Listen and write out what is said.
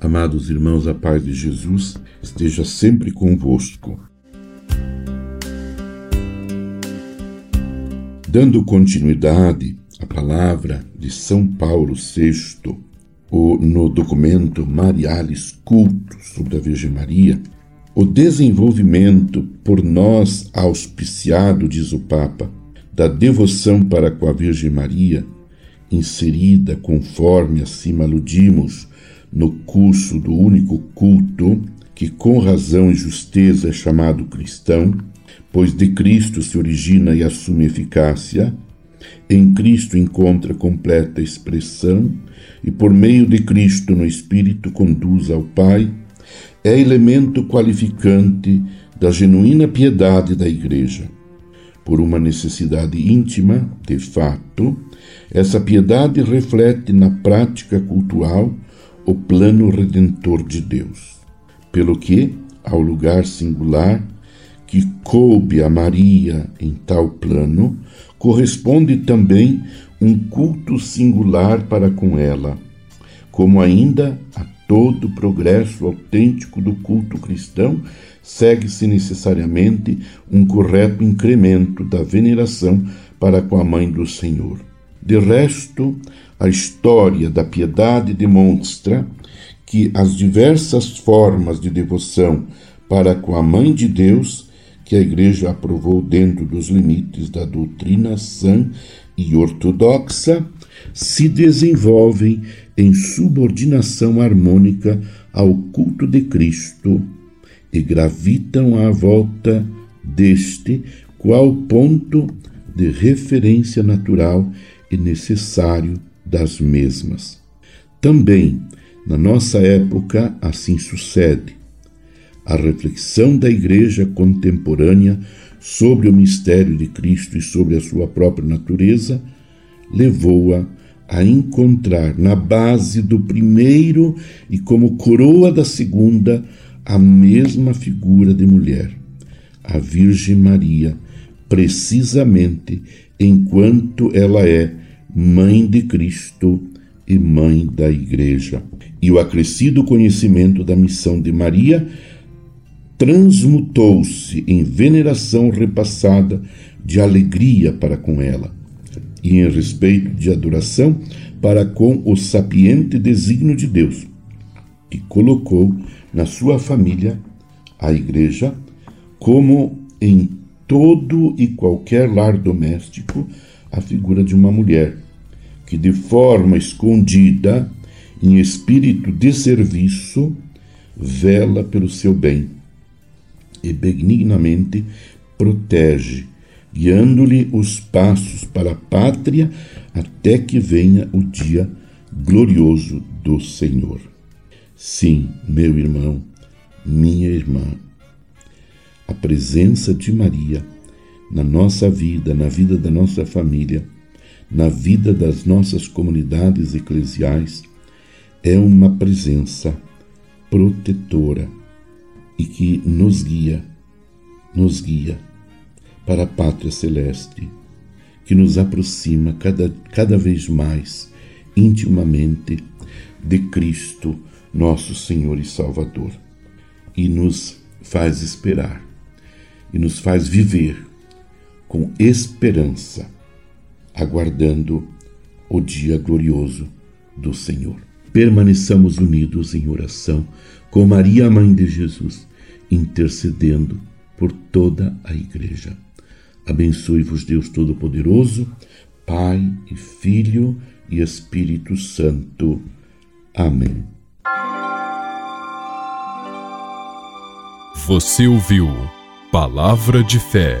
Amados irmãos, a paz de Jesus esteja sempre convosco. Dando continuidade à palavra de São Paulo VI, no documento Marialis Culto sobre a Virgem Maria, o desenvolvimento por nós auspiciado, diz o Papa, da devoção para com a Virgem Maria, inserida conforme acima aludimos no curso do único culto, que com razão e justeza é chamado cristão, pois de Cristo se origina e assume eficácia, em Cristo encontra completa expressão e por meio de Cristo no Espírito conduz ao Pai, é elemento qualificante da genuína piedade da Igreja. Por uma necessidade íntima, de fato, essa piedade reflete na prática cultural o plano redentor de Deus. Pelo que, ao lugar singular que coube a Maria em tal plano, corresponde também um culto singular para com ela, como ainda a todo progresso autêntico do culto cristão segue-se necessariamente um correto incremento da veneração para com a Mãe do Senhor. De resto, a história da piedade demonstra que as diversas formas de devoção para com a Mãe de Deus que a Igreja aprovou dentro dos limites da doutrina sã e ortodoxa se desenvolvem em subordinação harmônica ao culto de Cristo e gravitam à volta deste qual ponto de referência natural e necessário das mesmas. Também, na nossa época, assim sucede. A reflexão da Igreja contemporânea sobre o mistério de Cristo e sobre a sua própria natureza levou-a a encontrar na base do primeiro e como coroa da segunda a mesma figura de mulher, a Virgem Maria, precisamente enquanto ela é mãe de Cristo e mãe da Igreja. E o acrescido conhecimento da missão de Maria transmutou-se em veneração repassada de alegria para com ela e em respeito de adoração para com o sapiente desígnio de Deus, que colocou na sua família a Igreja como em todo e qualquer lar doméstico a figura de uma mulher, que de forma escondida, em espírito de serviço, vela pelo seu bem e benignamente protege, guiando-lhe os passos para a pátria até que venha o dia glorioso do Senhor. Sim, meu irmão, minha irmã, a presença de Maria na nossa vida, na vida da nossa família, na vida das nossas comunidades eclesiais, é uma presença protetora e que nos guia, nos guia para a pátria celeste, que nos aproxima cada, cada vez mais intimamente de Cristo, nosso Senhor e Salvador, e nos faz esperar, e nos faz viver com esperança, aguardando o dia glorioso do Senhor. Permaneçamos unidos em oração com Maria, Mãe de Jesus, intercedendo por toda a Igreja. Abençoe-vos, Deus Todo-Poderoso, Pai e Filho e Espírito Santo. Amém. Você ouviu Palavra de Fé